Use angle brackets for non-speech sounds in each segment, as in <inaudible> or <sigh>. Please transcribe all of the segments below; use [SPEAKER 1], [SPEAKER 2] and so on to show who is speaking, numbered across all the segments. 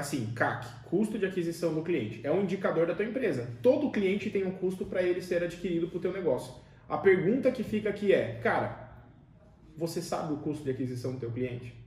[SPEAKER 1] assim, CAC, custo de aquisição do cliente, é um indicador da tua empresa. Todo cliente tem um custo para ele ser adquirido para o teu negócio. A pergunta que fica aqui é, cara, você sabe o custo de aquisição do teu cliente?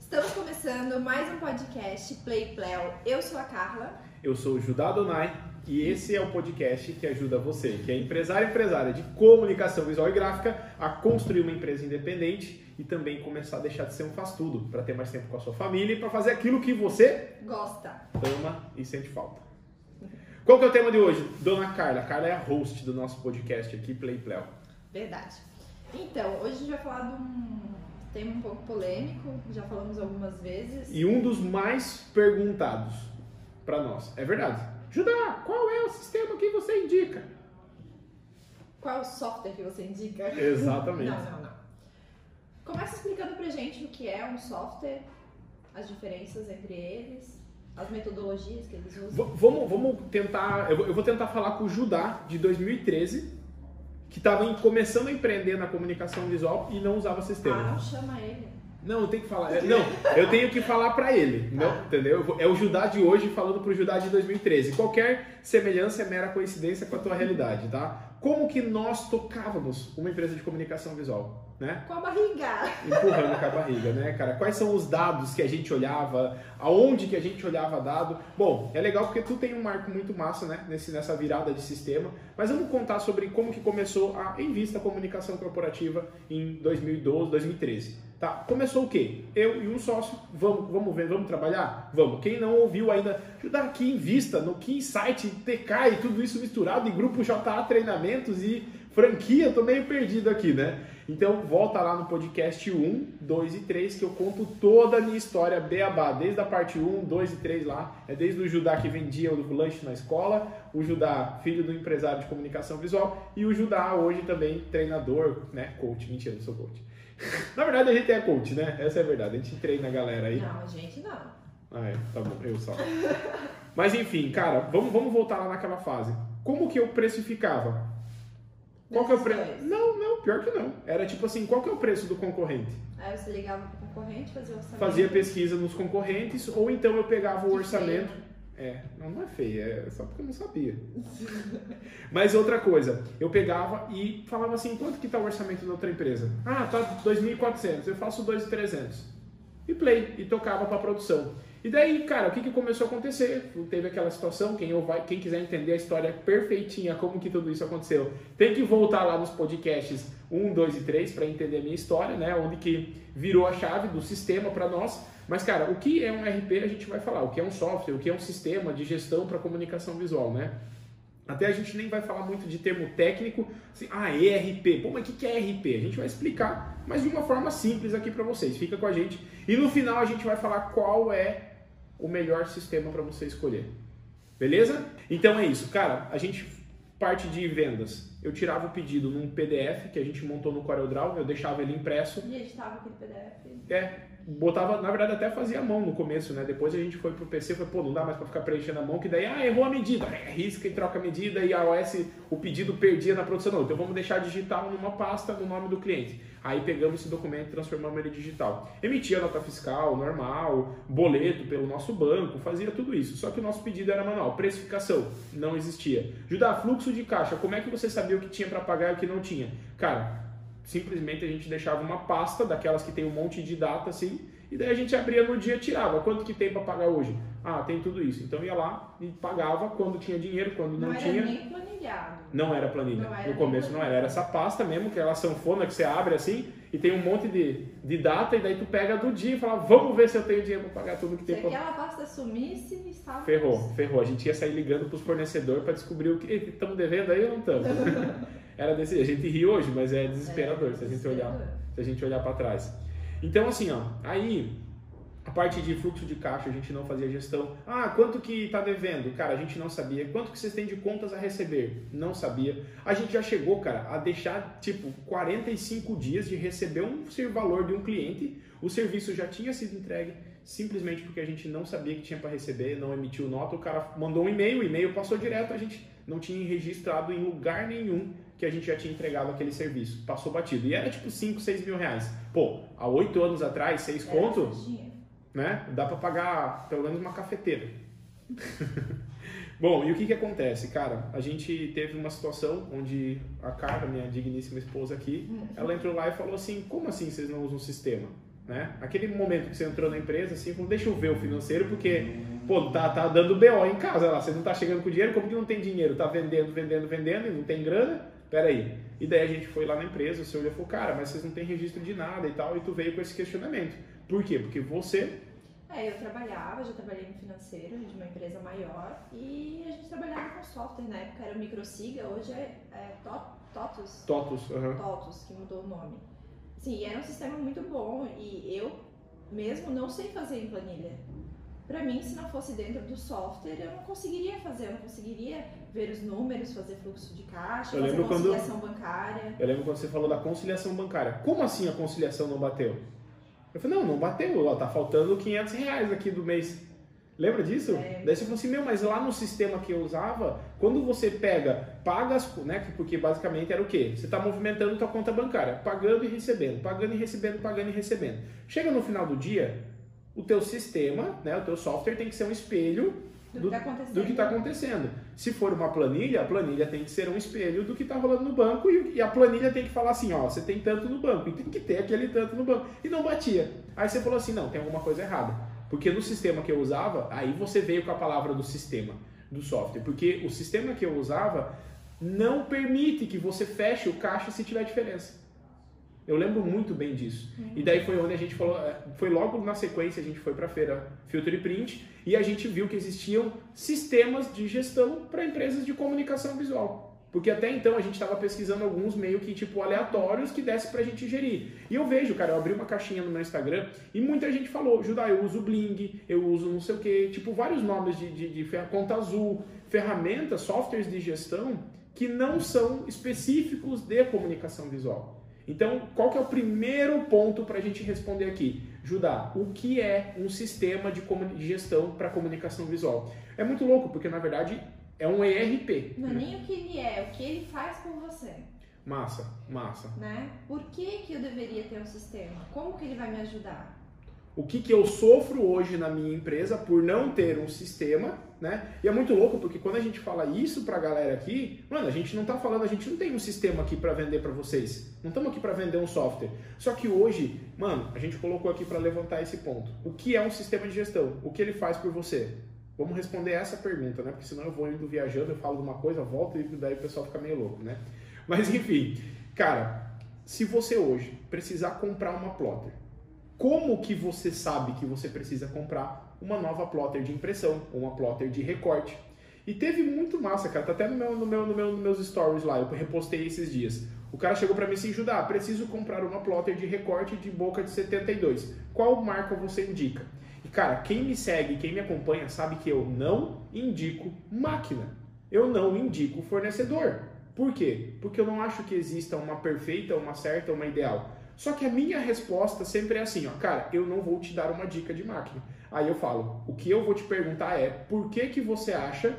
[SPEAKER 2] Estamos começando mais um podcast Play Pleo. Eu sou a Carla.
[SPEAKER 1] Eu sou o Judá Donai e esse é o podcast que ajuda você, que é empresário e empresária de comunicação visual e gráfica, a construir uma empresa independente e também começar a deixar de ser um faz-tudo, para ter mais tempo com a sua família e para fazer aquilo que você
[SPEAKER 2] Gosta.
[SPEAKER 1] ama e sente falta. Qual que é o tema de hoje? Dona Carla. A Carla é a host do nosso podcast aqui, Play Pleo.
[SPEAKER 2] Verdade. Então, hoje a gente vai falar de um tema um pouco polêmico, já falamos algumas vezes.
[SPEAKER 1] E um dos mais perguntados para nós. É verdade. Judá, qual é o sistema que você indica?
[SPEAKER 2] Qual é o software que você indica?
[SPEAKER 1] Exatamente.
[SPEAKER 2] Não, não, não. Começa explicando pra gente o que é um software, as diferenças entre eles, as metodologias que eles usam.
[SPEAKER 1] V- vamos, vamos tentar. Eu vou, tentar falar com o Judá de 2013, que estava começando a empreender na comunicação visual e não usava
[SPEAKER 2] Ah,
[SPEAKER 1] sistema.
[SPEAKER 2] não chama ele.
[SPEAKER 1] Não, eu tenho que falar. é, Não, eu tenho que falar pra ele, não,
[SPEAKER 2] Ah.
[SPEAKER 1] entendeu? É o Judá de hoje falando pro Judá de 2013. Qualquer semelhança é mera coincidência com a tua realidade, tá? Como que nós tocávamos uma empresa de comunicação visual, né?
[SPEAKER 2] Com a barriga.
[SPEAKER 1] empurrando com a barriga, né, cara? Quais são os dados que a gente olhava, aonde que a gente olhava dado? Bom, é legal porque tu tem um marco muito massa, né, nesse, nessa virada de sistema, mas vamos contar sobre como que começou a Invista Comunicação Corporativa em 2012, 2013. Tá, começou o quê? Eu e um sócio, vamos, vamos ver, vamos trabalhar? Vamos. Quem não ouviu ainda, ajudar aqui em Vista, no Key Site, TK e tudo isso misturado, e grupo JA Treinamentos e franquia, tô meio perdido aqui, né? Então volta lá no podcast 1, 2 e 3 que eu conto toda a minha história beabá, desde a parte 1, 2 e 3 lá, é desde o Judá que vendia o lanche na escola, o Judá, filho do empresário de comunicação visual, e o Judá hoje também treinador, né, coach, mentira, não sou coach. <laughs> Na verdade a gente é coach, né? Essa é a verdade, a gente treina a galera aí.
[SPEAKER 2] Não, gente, não.
[SPEAKER 1] Ah, é, tá bom, eu só. Mas enfim, cara, vamos, vamos voltar lá naquela fase. Como que eu precificava? Qual que é o preço? Não, não, pior que não. Era tipo assim, qual que é o preço do concorrente?
[SPEAKER 2] Aí você ligava pro concorrente, fazia o orçamento.
[SPEAKER 1] Fazia pesquisa nos concorrentes, ou então eu pegava o
[SPEAKER 2] Que
[SPEAKER 1] orçamento.
[SPEAKER 2] feio.
[SPEAKER 1] É, não, não é feio, é só porque eu não sabia. <laughs> Mas outra coisa, eu pegava e falava assim, quanto que tá o orçamento da outra empresa? Ah, tá 2.400, eu faço 2.300. E play, e tocava para produção. E daí, cara, o que, que começou a acontecer? Teve aquela situação, quem, vai, quem quiser entender a história perfeitinha, como que tudo isso aconteceu, tem que voltar lá nos podcasts 1, 2 e 3 para entender a minha história, né? Onde que virou a chave do sistema para nós. Mas, cara, o que é um RP a gente vai falar, o que é um software, o que é um sistema de gestão para comunicação visual, né? Até a gente nem vai falar muito de termo técnico, assim, ah, ERP. Pô, mas o que que é ERP? A gente vai explicar, mas de uma forma simples aqui para vocês. Fica com a gente. E no final a gente vai falar qual é o melhor sistema para você escolher. Beleza? Então é isso, cara. A gente parte de vendas. Eu tirava o pedido num PDF que a gente montou no CorelDRAW, eu deixava ele impresso.
[SPEAKER 2] E editava aquele PDF.
[SPEAKER 1] É, botava, na verdade até fazia a mão no começo, né? Depois a gente foi pro PC e foi, pô, não dá mais pra ficar preenchendo a mão, que daí, ah, errou a medida, é, risca e troca a medida e a OS, o pedido perdia na produção. Não, então vamos deixar digital numa pasta no nome do cliente. Aí pegamos esse documento e transformamos ele em digital. Emitia nota fiscal, normal, boleto pelo nosso banco, fazia tudo isso. Só que o nosso pedido era manual. Precificação, não existia. Judá, fluxo de caixa, como é que você sabia o que tinha para pagar e o que não tinha? Cara, simplesmente a gente deixava uma pasta daquelas que tem um monte de data assim, e daí a gente abria no dia e tirava. Quanto que tem para pagar hoje? Ah, tem tudo isso. Então ia lá e pagava quando tinha dinheiro, quando não,
[SPEAKER 2] Não, era
[SPEAKER 1] tinha.
[SPEAKER 2] nem planilhado.
[SPEAKER 1] Não era planilha.
[SPEAKER 2] Não era
[SPEAKER 1] no começo não era. Era essa pasta mesmo, que é a sanfona que você abre assim, e tem um monte de, de data, e daí tu pega do dia e fala, vamos ver se eu tenho dinheiro para pagar tudo que
[SPEAKER 2] Se
[SPEAKER 1] tem pra
[SPEAKER 2] aquela pasta sumisse, estava.
[SPEAKER 1] Ferrou, ferrou. A gente ia sair ligando pros fornecedores para descobrir o que estamos devendo aí ou não estamos. <laughs> Era desse, a gente ri hoje, mas é desesperador se a gente olhar, se a gente olhar para trás. Então assim, ó, aí a parte de fluxo de caixa a gente não fazia gestão. Ah, quanto que tá devendo? Cara, a gente não sabia. Quanto que vocês têm de contas a receber? Não sabia. A gente já chegou, cara, a deixar tipo 45 dias de receber um valor de um cliente. O serviço já tinha sido entregue simplesmente porque a gente não sabia que tinha para receber, não emitiu nota, o cara mandou um e-mail, o e-mail passou direto, a gente não tinha registrado em lugar nenhum que a gente já tinha entregado aquele serviço. Passou batido. E era tipo 5, 6 mil reais. Pô, há 8 anos atrás, 6
[SPEAKER 2] Era
[SPEAKER 1] conto,
[SPEAKER 2] bastante dinheiro.
[SPEAKER 1] né? Dá pra pagar pelo menos uma cafeteira. <laughs> Bom, e o que que acontece, cara? A gente teve uma situação onde a Carla, minha digníssima esposa aqui, ela entrou lá e falou assim: como assim vocês não usam o sistema? Né? Aquele momento que você entrou na empresa, assim, falou, deixa eu ver o financeiro, porque, pô, tá, tá dando BO em casa lá, você não tá chegando com dinheiro, como que não tem dinheiro? Tá vendendo, vendendo, vendendo e não tem grana? Peraí. E daí a gente foi lá na empresa, o senhor olhou e falou, cara, mas vocês não têm registro de nada e tal, e tu veio com esse questionamento. Por quê? Porque você
[SPEAKER 2] É, eu trabalhava, já trabalhei no financeiro de uma empresa maior e a gente trabalhava com software. Na época era o Microsiga, hoje é, é To- Totus.
[SPEAKER 1] Totus, aham.
[SPEAKER 2] TOTUS, que mudou o nome. Sim, era um sistema muito bom e eu mesmo não sei fazer em planilha. Pra mim, se não fosse dentro do software, eu não conseguiria fazer, eu não conseguiria ver os números, fazer fluxo de caixa,
[SPEAKER 1] Eu
[SPEAKER 2] fazer
[SPEAKER 1] lembro quando-
[SPEAKER 2] conciliação bancária.
[SPEAKER 1] Eu lembro quando você falou da conciliação bancária. Como assim a conciliação não bateu? Eu falei, não, não bateu, ó, tá faltando 500 reais aqui do mês. Lembra disso?
[SPEAKER 2] É.
[SPEAKER 1] Daí você falou assim, meu, mas lá no sistema que eu usava, quando você pega, paga as, né, porque basicamente era o quê? Você tá movimentando tua conta bancária, pagando e recebendo, pagando e recebendo, pagando e recebendo. Chega no final do dia, o teu sistema, né, o teu software tem que ser um espelho
[SPEAKER 2] Do,
[SPEAKER 1] do-
[SPEAKER 2] que tá acontecendo.
[SPEAKER 1] do que está acontecendo. Se for uma planilha, a planilha tem que ser um espelho do que está rolando no banco e, e a planilha tem que falar assim, ó, você tem tanto no banco e tem que ter aquele tanto no banco. E não batia. Aí você falou assim, não, tem alguma coisa errada. Porque no sistema que eu usava, aí você veio com a palavra do sistema, do software. Porque o sistema que eu usava não permite que você feche o caixa se tiver diferença. Eu lembro muito bem disso. E daí foi onde a gente falou, é, foi logo na sequência a gente foi para a feira Filter e Print e a gente viu que existiam sistemas de gestão para empresas de comunicação visual. Porque até então a gente estava pesquisando alguns meio que tipo aleatórios que desse pra gente gerir. E eu vejo, cara, eu abri uma caixinha no meu Instagram e muita gente falou, Judá, eu uso Bling, eu uso não sei o que, tipo vários nomes de, de, de conta azul, ferramentas, softwares de gestão que não são específicos de comunicação visual. Então, qual que é o primeiro ponto para a gente responder aqui? Judá, o que é um sistema de, gestão para comunicação visual? É muito louco, porque na verdade é um ERP.
[SPEAKER 2] Não é nem o que ele é, o que ele faz por você,
[SPEAKER 1] Massa, massa.
[SPEAKER 2] né? Por que, que eu deveria ter um sistema? Como que ele vai me ajudar?
[SPEAKER 1] O que, que eu sofro hoje na minha empresa por não ter um sistema, né? E é muito louco porque quando a gente fala isso pra galera aqui, mano, a gente não tá falando, a gente não tem um sistema aqui pra vender pra vocês. Não estamos aqui pra vender um software. Só que hoje, mano, a gente colocou aqui pra levantar esse ponto. O que é um sistema de gestão? O que ele faz por você? Vamos responder essa pergunta, né? Porque senão eu vou indo viajando, eu falo de uma coisa, volto e daí o pessoal fica meio louco, né? Mas enfim, cara, se você hoje precisar comprar uma plotter, como que você sabe que você precisa comprar uma nova plotter de impressão ou uma plotter de recorte? E teve muito massa, cara. Tá até no meu, no meu, no meu, nos meus stories lá, eu repostei esses dias. O cara chegou pra mim assim, Judá, preciso comprar uma plotter de recorte de boca de 72. Qual marca você indica? E cara, quem me segue, quem me acompanha, sabe que eu não indico máquina. Eu não indico fornecedor. Por quê? Porque eu não acho que exista uma perfeita, uma certa, uma ideal. Só que a minha resposta sempre é assim, ó, cara, eu não vou te dar uma dica de máquina. Aí eu falo, o que eu vou te perguntar é, por que que você acha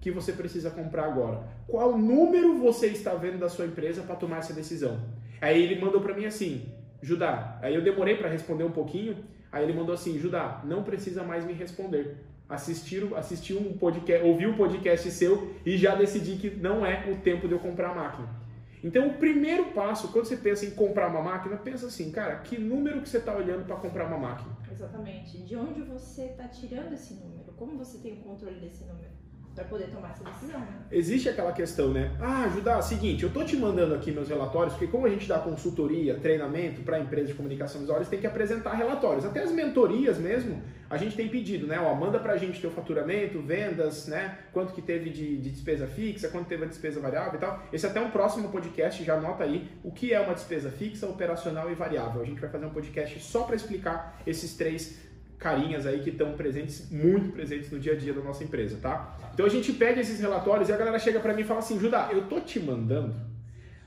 [SPEAKER 1] que você precisa comprar agora? Qual número você está vendo da sua empresa para tomar essa decisão? Aí ele mandou para mim assim, Judá. Aí eu demorei para responder um pouquinho. Aí ele mandou assim, Judá, não precisa mais me responder. Assistir, assisti um podcast, ouvi um podcast seu e já decidi que não é o tempo de eu comprar a máquina. Então, o primeiro passo, quando você pensa em comprar uma máquina, pensa assim, cara, que número que você está olhando para comprar uma máquina?
[SPEAKER 2] Exatamente. De onde você está tirando esse número? Como você tem o controle desse número? Para poder tomar essa decisão, né?
[SPEAKER 1] Existe aquela questão, né? Ah, Judá, seguinte, eu tô te mandando aqui meus relatórios, porque como a gente dá consultoria, treinamento para empresas de comunicação visual, eles têm que apresentar relatórios. Até as mentorias mesmo, a gente tem pedido, né? Ó, manda pra gente teu faturamento, vendas, né? Quanto que teve de, de despesa fixa, quanto teve a despesa variável e tal. Esse é até um próximo podcast, já anota aí o que é uma despesa fixa, operacional e variável. A gente vai fazer um podcast só para explicar esses três carinhas aí que estão presentes, muito presentes no dia a dia da nossa empresa, tá? Então a gente pede esses relatórios e a galera chega para mim e fala assim, Judá, eu tô te mandando,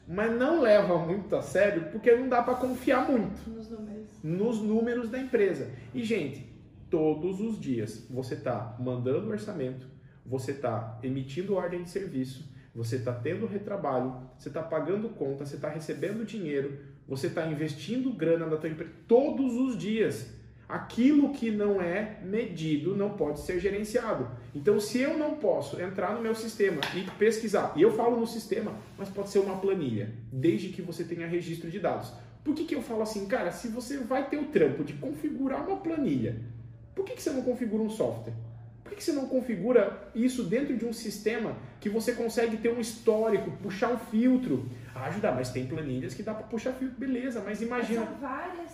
[SPEAKER 1] mas não leva muito a sério porque não dá para confiar muito
[SPEAKER 2] Nos números.
[SPEAKER 1] nos números da empresa. E gente, todos os dias você tá mandando orçamento, você tá emitindo ordem de serviço, você está tendo retrabalho, você está pagando conta, você está recebendo dinheiro, você está investindo grana na tua empresa todos os dias. Aquilo que não é medido não pode ser gerenciado. Então, se eu não posso entrar no meu sistema e pesquisar, e eu falo no sistema, mas pode ser uma planilha, desde que você tenha registro de dados. Por que, que eu falo assim, cara, se você vai ter o trampo de configurar uma planilha, por que, que você não configura um software? Por que, você não configura isso dentro de um sistema que você consegue ter um histórico, puxar um filtro? Ah, ajudar, mas tem planilhas que dá para puxar filtro, beleza, mas imagina.
[SPEAKER 2] São várias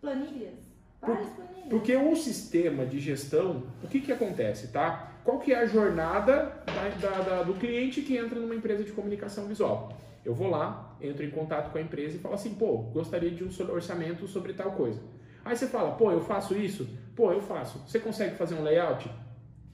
[SPEAKER 2] planilhas. Planilhas.
[SPEAKER 1] Porque o sistema de gestão, o que, que acontece, tá? Qual que é a jornada da, da, da, do cliente que entra numa empresa de comunicação visual? Eu vou lá, entro em contato com a empresa e falo assim, pô, gostaria de um orçamento sobre tal coisa. Aí você fala, pô, eu faço isso? Pô, eu faço. Você consegue fazer um layout?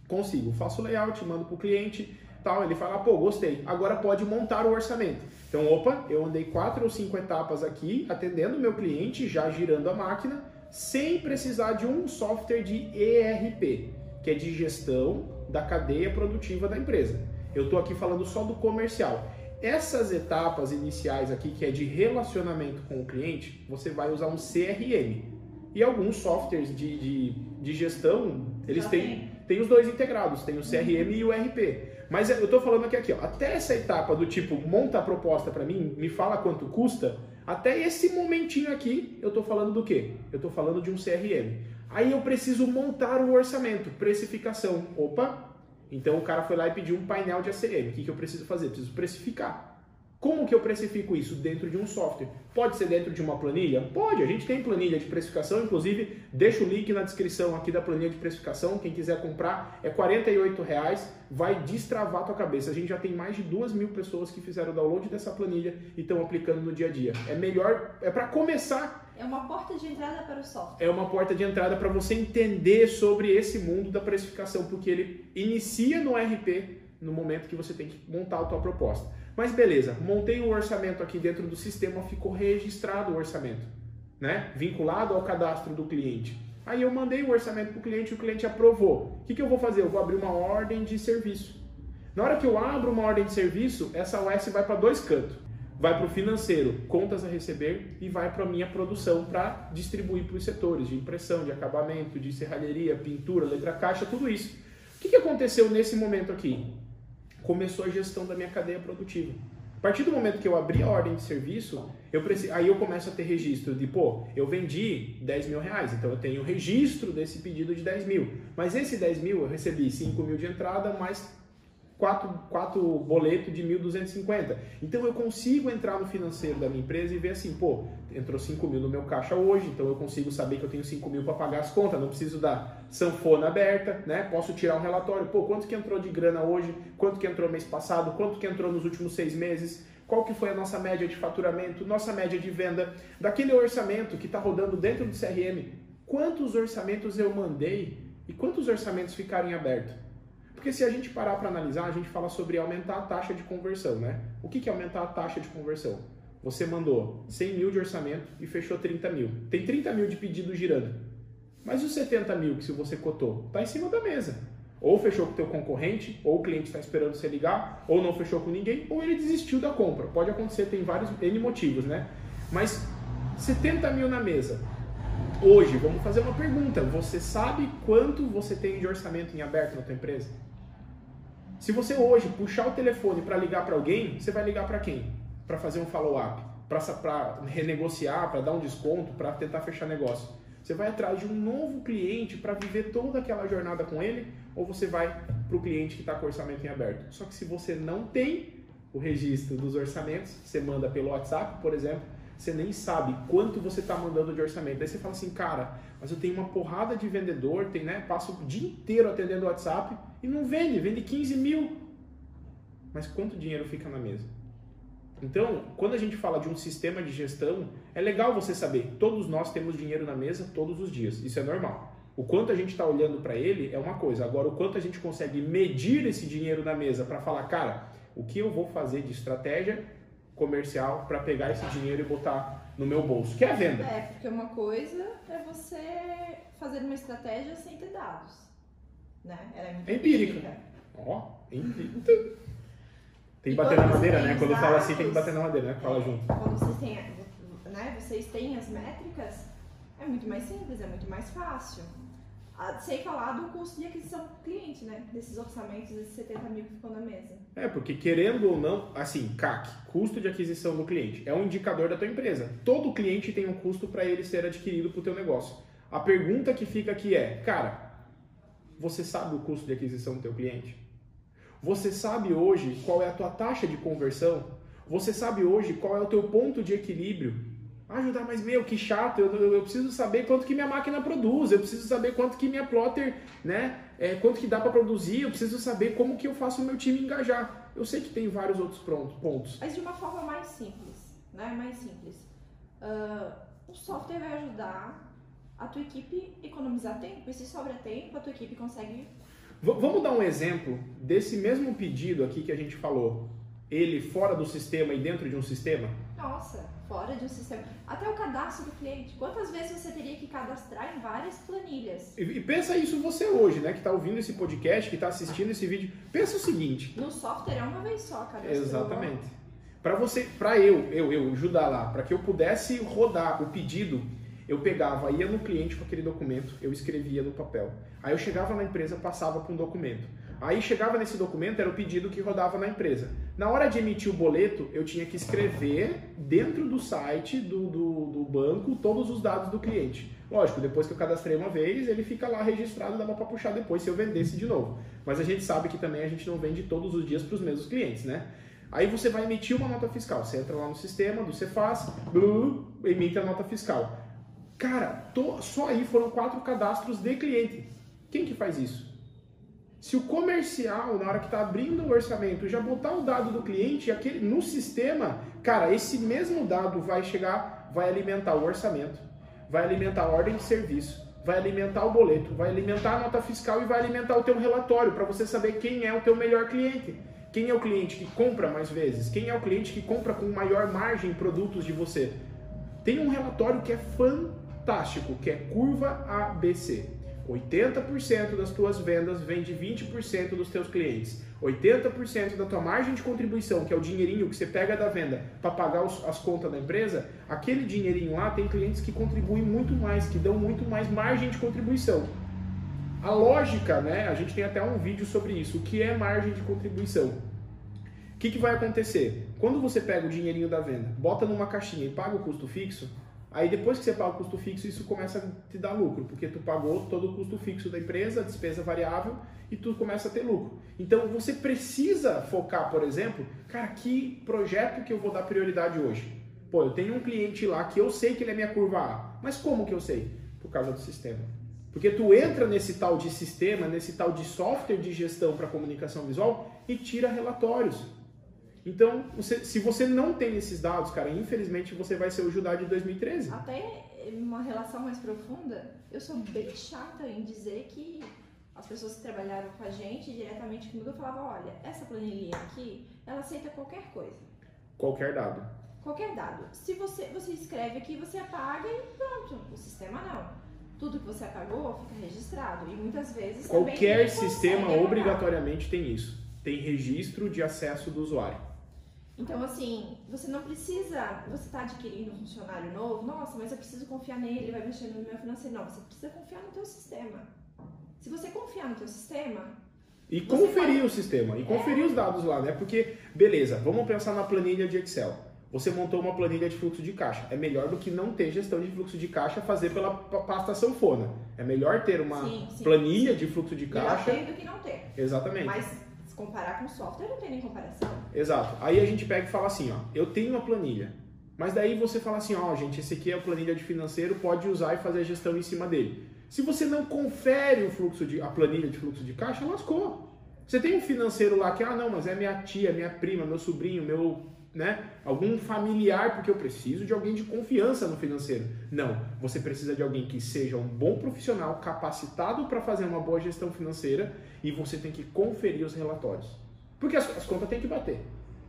[SPEAKER 1] Consigo. Faço o layout, mando para o cliente, tal. Ele fala, pô, gostei. Agora pode montar o orçamento. Então, opa, eu andei quatro ou cinco etapas aqui, atendendo o meu cliente, já girando a máquina, sem precisar de um software de ERP, que é de gestão da cadeia produtiva da empresa. Eu estou aqui falando só do comercial. Essas etapas iniciais aqui, que é de relacionamento com o cliente, você vai usar um CRM. E alguns softwares de, de, de gestão, eles têm, têm os dois integrados, tem o CRM e o RP. Mas eu estou falando aqui, aqui ó, até essa etapa do tipo, monta a proposta para mim, me fala quanto custa, até esse momentinho aqui, eu estou falando do quê? Eu estou falando de um CRM. Aí eu preciso montar o orçamento, precificação. Opa, então o cara foi lá e pediu um painel de ACM. O que, que eu preciso fazer? Preciso precificar. Como que eu precifico isso? Dentro de um software. Pode ser dentro de uma planilha? Pode, a gente tem planilha de precificação, inclusive deixa o link na descrição aqui da planilha de precificação, quem quiser comprar, é R$ reais, vai destravar a tua cabeça. A gente já tem mais de duas mil pessoas que fizeram o download dessa planilha e estão aplicando no dia a dia. É melhor, é para começar.
[SPEAKER 2] É uma porta de entrada para o software.
[SPEAKER 1] É uma porta de entrada para você entender sobre esse mundo da precificação, porque ele inicia no RP no momento que você tem que montar a tua proposta. Mas beleza, montei o um orçamento aqui dentro do sistema, ficou registrado o orçamento, né? Vinculado ao cadastro do cliente. Aí eu mandei o orçamento para o cliente, o cliente aprovou. O que, que eu vou fazer? Eu vou abrir uma ordem de serviço. Na hora que eu abro uma ordem de serviço, essa OS vai para dois cantos. Vai para o financeiro, contas a receber, e vai para a minha produção para distribuir para os setores de impressão, de acabamento, de serralheria, pintura, letra caixa, tudo isso. O que, que aconteceu nesse momento aqui? Começou a gestão da minha cadeia produtiva. A partir do momento que eu abri a ordem de serviço, eu preciso, aí eu começo a ter registro de, pô, eu vendi 10 mil reais, então eu tenho registro desse pedido de 10 mil. Mas esse 10 mil eu recebi 5 mil de entrada, mais quatro, quatro boletos de 1.250. Então eu consigo entrar no financeiro da minha empresa e ver assim, pô, entrou 5 mil no meu caixa hoje, então eu consigo saber que eu tenho 5 mil para pagar as contas, não preciso da sanfona aberta, né? Posso tirar um relatório, pô, quanto que entrou de grana hoje, quanto que entrou mês passado, quanto que entrou nos últimos seis meses, qual que foi a nossa média de faturamento, nossa média de venda, daquele orçamento que está rodando dentro do CRM, quantos orçamentos eu mandei e quantos orçamentos ficaram em aberto. Porque se a gente parar para analisar, a gente fala sobre aumentar a taxa de conversão, né? O que é aumentar a taxa de conversão? Você mandou 100 mil de orçamento e fechou 30 mil. Tem 30 mil de pedido girando. Mas os 70 mil que se você cotou, está em cima da mesa. Ou fechou com o teu concorrente, ou o cliente está esperando você ligar, ou não fechou com ninguém, ou ele desistiu da compra. Pode acontecer, tem vários N motivos, né? Mas 70 mil na mesa. Hoje, vamos fazer uma pergunta. Você sabe quanto você tem de orçamento em aberto na tua empresa? Se você hoje puxar o telefone para ligar para alguém, você vai ligar para quem? Para fazer um follow-up, para renegociar, para dar um desconto, para tentar fechar negócio. Você vai atrás de um novo cliente para viver toda aquela jornada com ele, ou você vai para o cliente que está com orçamento em aberto. Só que se você não tem o registro dos orçamentos, você manda pelo WhatsApp, por exemplo, você nem sabe quanto você está mandando de orçamento. Daí você fala assim, cara, mas eu tenho uma porrada de vendedor, tem, né, passo o dia inteiro atendendo o WhatsApp e não vende, vende 15 mil. Mas quanto dinheiro fica na mesa? Então, quando a gente fala de um sistema de gestão, é legal você saber, todos nós temos dinheiro na mesa todos os dias, isso é normal. O quanto a gente está olhando para ele é uma coisa, agora o quanto a gente consegue medir esse dinheiro na mesa para falar, cara, o que eu vou fazer de estratégia comercial para pegar esse dinheiro e botar no meu bolso, que é a venda.
[SPEAKER 2] É, porque uma coisa é você fazer uma estratégia sem ter dados. Né? Ela é,
[SPEAKER 1] é empírica. Ó, oh, empírica. Tem que bater na madeira, né? Quando fala assim, tem que
[SPEAKER 2] dados,
[SPEAKER 1] bater na madeira, né? Fala
[SPEAKER 2] é,
[SPEAKER 1] junto.
[SPEAKER 2] Quando vocês têm, né, vocês têm as métricas, é muito mais simples, é muito mais fácil. Sem falar do custo de aquisição do cliente, né? Desses orçamentos, desses 70 mil que ficou na mesa.
[SPEAKER 1] É, porque querendo ou não, assim, CAC, custo de aquisição do cliente, é um indicador da tua empresa. Todo cliente tem um custo para ele ser adquirido para o teu negócio. A pergunta que fica aqui é, cara, você sabe o custo de aquisição do teu cliente? Você sabe hoje qual é a tua taxa de conversão? Você sabe hoje qual é o teu ponto de equilíbrio? Ajudar, mas meu, que chato, eu, eu, eu preciso saber quanto que minha máquina produz, eu preciso saber quanto que minha plotter, né, é, quanto que dá para produzir, eu preciso saber como que eu faço o meu time engajar. Eu sei que tem vários outros pontos.
[SPEAKER 2] Mas de uma forma mais simples, né? Mais simples. Ah, o software vai ajudar a tua equipe a economizar tempo. E se sobra tempo, a tua equipe consegue
[SPEAKER 1] V- vamos dar um exemplo desse mesmo pedido aqui que a gente falou, ele fora do sistema e dentro de um sistema?
[SPEAKER 2] Nossa, fora de um sistema. Até o cadastro do cliente. Quantas vezes você teria que cadastrar em várias planilhas?
[SPEAKER 1] E, e pensa isso você hoje, né, que está ouvindo esse podcast, que está assistindo esse vídeo. Pensa o seguinte,
[SPEAKER 2] No software é uma vez só, cadastrou.
[SPEAKER 1] Exatamente. Para você, para eu, eu, eu ajudar lá, para que eu pudesse rodar o pedido, eu pegava, ia no cliente com aquele documento, eu escrevia no papel. Aí eu chegava na empresa, passava para um documento. Aí chegava nesse documento, era o pedido que rodava na empresa. Na hora de emitir o boleto, eu tinha que escrever dentro do site do, do, do banco todos os dados do cliente. Lógico, depois que eu cadastrei uma vez, ele fica lá registrado, dava para puxar depois se eu vendesse de novo. Mas a gente sabe que também a gente não vende todos os dias para os mesmos clientes, né? Aí você vai emitir uma nota fiscal. Você entra lá no sistema do Cefaz, emite a nota fiscal. Cara, tô- só aí foram quatro cadastros de cliente. Quem que faz isso? Se o comercial, na hora que está abrindo o orçamento, já botar o dado do cliente aquele, no sistema, cara, esse mesmo dado vai chegar, vai alimentar o orçamento, vai alimentar a ordem de serviço, vai alimentar o boleto, vai alimentar a nota fiscal e vai alimentar o teu relatório para você saber quem é o teu melhor cliente. Quem é o cliente que compra mais vezes? Quem é o cliente que compra com maior margem produtos de você? Tem um relatório que é fantástico, que é curva ABC. 80% das tuas vendas vem de 20% dos teus clientes. 80% da tua margem de contribuição, que é o dinheirinho que você pega da venda para pagar os- as contas da empresa, aquele dinheirinho lá tem clientes que contribuem muito mais, que dão muito mais margem de contribuição. A lógica, né? A gente tem até um vídeo sobre isso. O que é margem de contribuição? O que, que vai acontecer? Quando você pega o dinheirinho da venda, bota numa caixinha e paga o custo fixo, aí depois que você paga o custo fixo, isso começa a te dar lucro, porque tu pagou todo o custo fixo da empresa, despesa variável, e tu começa a ter lucro. Então você precisa focar, por exemplo, cara, que projeto que eu vou dar prioridade hoje? Pô, eu tenho um cliente lá que eu sei que ele é minha curva A, mas como que eu sei? Por causa do sistema. Porque tu entra nesse tal de sistema, nesse tal de software de gestão para comunicação visual e tira relatórios. Então, você- se você não tem esses dados, cara, infelizmente você vai ser o Judá de 2013.
[SPEAKER 2] Até uma relação mais profunda, eu sou bem chata em dizer que as pessoas que trabalharam com a gente diretamente comigo, eu falava, olha, essa planilhinha aqui, ela aceita qualquer coisa.
[SPEAKER 1] Qualquer dado.
[SPEAKER 2] Qualquer dado. Se você, você escreve aqui, você apaga e pronto. O sistema não. Tudo que você apagou fica registrado. E muitas vezes
[SPEAKER 1] Qualquer sistema obrigatoriamente tem isso. Tem registro de acesso do usuário.
[SPEAKER 2] Então, assim, você não precisa. Você está adquirindo um funcionário novo, nossa, mas eu preciso confiar nele, ele vai mexer no meu financeiro. Não, você precisa confiar no teu sistema. Se você confiar no teu sistema,
[SPEAKER 1] E conferir
[SPEAKER 2] pode-
[SPEAKER 1] o sistema, e conferir os dados lá, né? Porque, beleza, vamos pensar na planilha de Excel. Você montou uma planilha de fluxo de caixa. É melhor do que não ter gestão de fluxo de caixa fazer pela pa- pasta sanfona. É melhor ter uma
[SPEAKER 2] Sim, sim,
[SPEAKER 1] planilha de fluxo de
[SPEAKER 2] melhor
[SPEAKER 1] caixa.
[SPEAKER 2] ter do que não ter.
[SPEAKER 1] Exatamente.
[SPEAKER 2] Mas comparar com software, não tem nem comparação.
[SPEAKER 1] Exato. Aí a gente pega e fala assim, ó, eu tenho uma planilha. Mas daí você fala assim, ó, gente, esse aqui é a planilha de financeiro, pode usar e fazer a gestão em cima dele. Se você não confere o fluxo de a planilha de fluxo de caixa, lascou. Você tem um financeiro lá que, ah, não, mas é minha tia, minha prima, meu sobrinho, meu, né, algum familiar, porque eu preciso de alguém de confiança no financeiro. Não, você precisa de alguém que seja um bom profissional, capacitado para fazer uma boa gestão financeira e você tem que conferir os relatórios. Porque as, as contas têm que bater.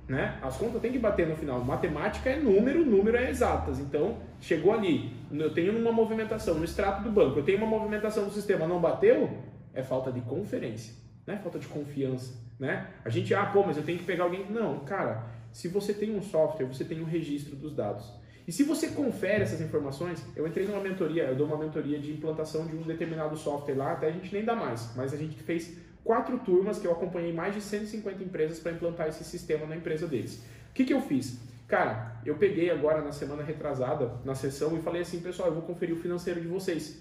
[SPEAKER 1] Né? As contas têm que bater no final. Matemática é número, número é exatas. Então, chegou ali, eu tenho uma movimentação no extrato do banco, eu tenho uma movimentação do sistema, não bateu, é falta de conferência, não é falta de confiança. né? A gente, ah, pô, mas eu tenho que pegar alguém. Não, cara, se você tem um software, você tem um registro dos dados. E se você confere essas informações, eu entrei numa mentoria, eu dou uma mentoria de implantação de um determinado software lá, até a gente nem dá mais, mas a gente fez quatro turmas que eu acompanhei mais de 150 empresas para implantar esse sistema na empresa deles. O que, que eu fiz? Cara, eu peguei agora na semana retrasada, na sessão, e falei assim, pessoal, eu vou conferir o financeiro de vocês.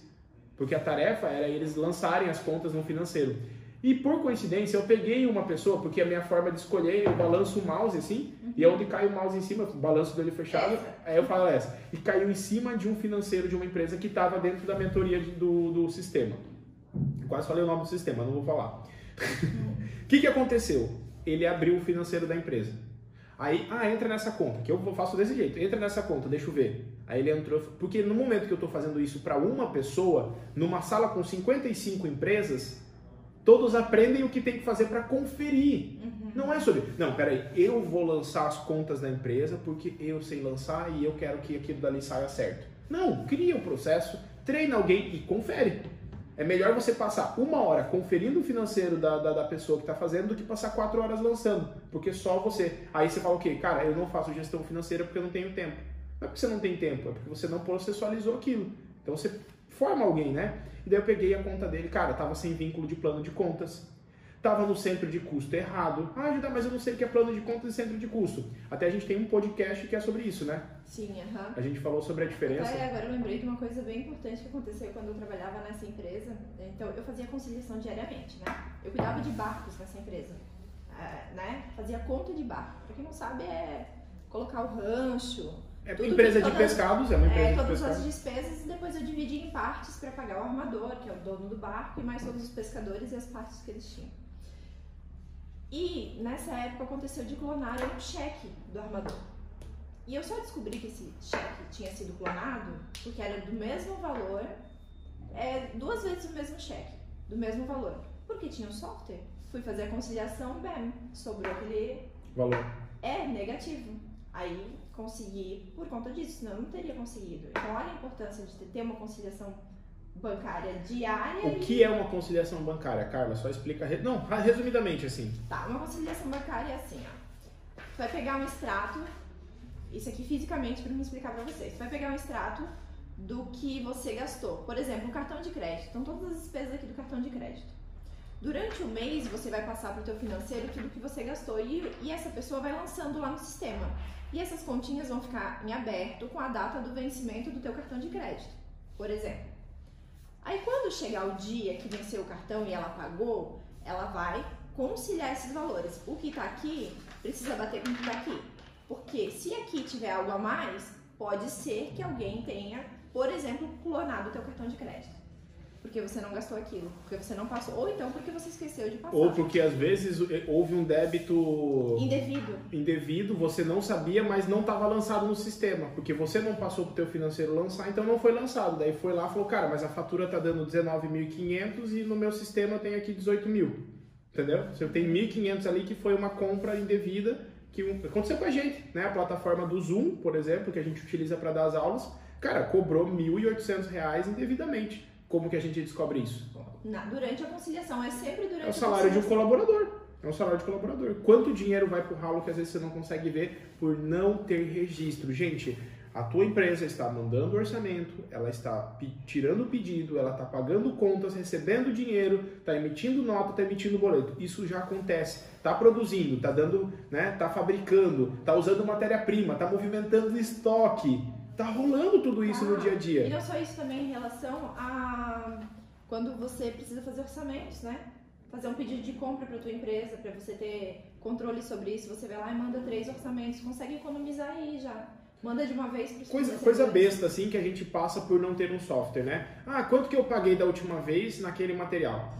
[SPEAKER 1] Porque a tarefa era eles lançarem as contas no financeiro. E por coincidência, eu peguei uma pessoa, porque a minha forma de escolher, eu balanço o mouse assim, uhum. e é onde cai o mouse em cima, balanço dele fechado, aí eu falo essa. E caiu em cima de um financeiro de uma empresa que estava dentro da mentoria do, do sistema. Quase falei o nome do sistema, não vou falar. O <laughs> que, que aconteceu? Ele abriu o financeiro da empresa. Aí, ah, entra nessa conta, que eu faço desse jeito. Entra nessa conta, deixa eu ver. Aí ele entrou, porque no momento que eu estou fazendo isso para uma pessoa, numa sala com 55 empresas, todos aprendem o que tem que fazer para conferir. Uhum. Não é sobre, não, peraí, eu vou lançar as contas da empresa porque eu sei lançar e eu quero que aquilo dali saia certo. Não, cria o um processo, treina alguém e confere. É melhor você passar uma hora conferindo o financeiro da, da, da pessoa que está fazendo do que passar quatro horas lançando. Porque só você. Aí você fala o quê? Cara, eu não faço gestão financeira porque eu não tenho tempo. Não é porque você não tem tempo, é porque você não processualizou aquilo. Então você forma alguém, né? E daí eu peguei a conta dele, cara, tava sem vínculo de plano de contas estava no centro de custo errado. Ah, Judá, mas eu não sei o que é plano de contas e centro de custo. Até a gente tem um podcast que é sobre isso, né?
[SPEAKER 2] Sim, aham.
[SPEAKER 1] A gente falou sobre a diferença.
[SPEAKER 2] Até agora eu lembrei de uma coisa bem importante que aconteceu quando eu trabalhava nessa empresa. Então, eu fazia conciliação diariamente, né? Eu cuidava de barcos nessa empresa, é, né? Fazia conta de barco. Pra quem não sabe, é colocar o rancho,
[SPEAKER 1] é empresa de pescados, é uma empresa é,
[SPEAKER 2] de
[SPEAKER 1] todas
[SPEAKER 2] as despesas e depois eu dividi em partes para pagar o armador, que é o dono do barco, e mais todos os pescadores e as partes que eles tinham. E nessa época aconteceu de clonar um cheque do armador. E eu só descobri que esse cheque tinha sido clonado porque era do mesmo valor, é, duas vezes o mesmo cheque, do mesmo valor. Porque tinha um software. Fui fazer a conciliação, bem, sobrou aquele
[SPEAKER 1] valor.
[SPEAKER 2] É negativo. Aí consegui por conta disso, senão eu não teria conseguido. Então olha a importância de ter uma conciliação bancária diária.
[SPEAKER 1] O que é uma conciliação bancária, Carla? Só explica. Não, resumidamente assim.
[SPEAKER 2] Tá, uma conciliação bancária é assim, ó. Você vai pegar um extrato, isso aqui fisicamente para me explicar para vocês. Você vai pegar um extrato do que você gastou. Por exemplo, um cartão de crédito. Então, todas as despesas aqui do cartão de crédito. Durante o mês, você vai passar para o teu financeiro tudo que você gastou e, e essa pessoa vai lançando lá no sistema. E essas continhas vão ficar em aberto com a data do vencimento do teu cartão de crédito, por exemplo. Aí quando chegar o dia que venceu o cartão e ela pagou, ela vai conciliar esses valores. O que está aqui precisa bater com o que está aqui. Porque se aqui tiver algo a mais, pode ser que alguém tenha, por exemplo, clonado o teu cartão de crédito porque você não gastou aquilo, porque você não passou, ou então porque você esqueceu de passar.
[SPEAKER 1] Ou porque às vezes houve um débito
[SPEAKER 2] indevido.
[SPEAKER 1] Indevido, você não sabia, mas não estava lançado no sistema, porque você não passou para o teu financeiro lançar, então não foi lançado. Daí foi lá e falou, cara, mas a fatura tá dando 19.500 e no meu sistema tem aqui 18 mil. Entendeu? Você tem 1.500 ali que foi uma compra indevida que aconteceu com a gente, né? A plataforma do Zoom, por exemplo, que a gente utiliza para dar as aulas, cara, cobrou R$ 1.800 indevidamente. Como que a gente descobre isso?
[SPEAKER 2] Na, durante a conciliação, é sempre durante
[SPEAKER 1] É o salário de um colaborador. É um salário de colaborador. Quanto dinheiro vai pro ralo que às vezes você não consegue ver por não ter registro? Gente, a tua empresa está mandando orçamento, ela está tirando o pedido, ela está pagando contas, recebendo dinheiro, está emitindo nota, está emitindo boleto. Isso já acontece. Está produzindo, está dando, né? Está fabricando, está usando matéria-prima, está movimentando estoque. Tá rolando tudo isso ah, no dia a dia.
[SPEAKER 2] E não só isso também em relação a quando você precisa fazer orçamentos, né? Fazer um pedido de compra para tua empresa, para você ter controle sobre isso, você vai lá e manda três orçamentos, consegue economizar aí já. Manda de uma vez para
[SPEAKER 1] Coisa, coisa besta assim que a gente passa por não ter um software, né? Ah, quanto que eu paguei da última vez naquele material?